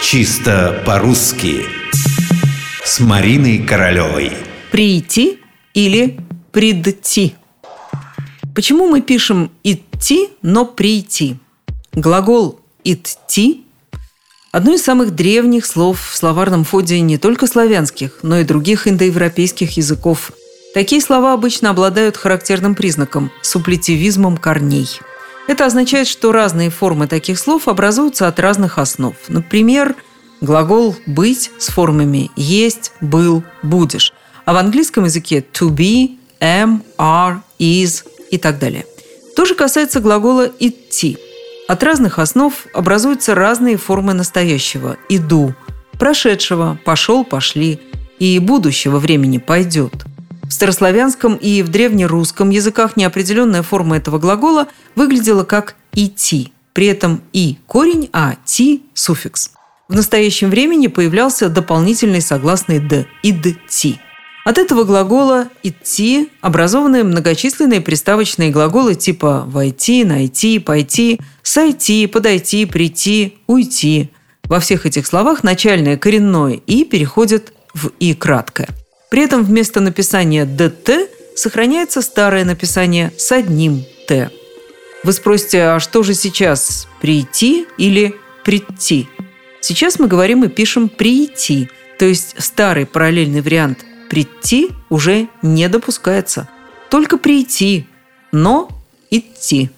Чисто по-русски С Мариной Королевой Прийти или придти Почему мы пишем «идти», но «прийти»? Глагол «идти» – одно из самых древних слов в словарном фонде не только славянских, но и других индоевропейских языков. Такие слова обычно обладают характерным признаком – суплетивизмом корней. Это означает, что разные формы таких слов образуются от разных основ. Например, глагол «быть» с формами «есть», «был», «будешь», а в английском языке «to be», «am», «are», «is», и так далее. То же касается глагола «идти». От разных основ образуются разные формы настоящего «иду», прошедшего «пошел», «пошли» и будущего времени «пойдет». В старославянском и в древнерусском языках неопределенная форма этого глагола выглядела как «идти». При этом «и» – корень, а «ти» – суффикс. В настоящем времени появлялся дополнительный согласный «д» – «идти». От этого глагола «идти» образованы многочисленные приставочные глаголы типа «войти», «найти», «пойти», «сойти», «подойти», «прийти», «уйти». Во всех этих словах начальное коренное «и» переходит в «и» краткое. При этом вместо написания «дт» сохраняется старое написание с одним «т». Вы спросите, а что же сейчас, прийти или прийти? Сейчас мы говорим и пишем «прийти», то есть старый параллельный вариант прийти уже не допускается. Только прийти, но идти.